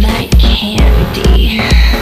like candy.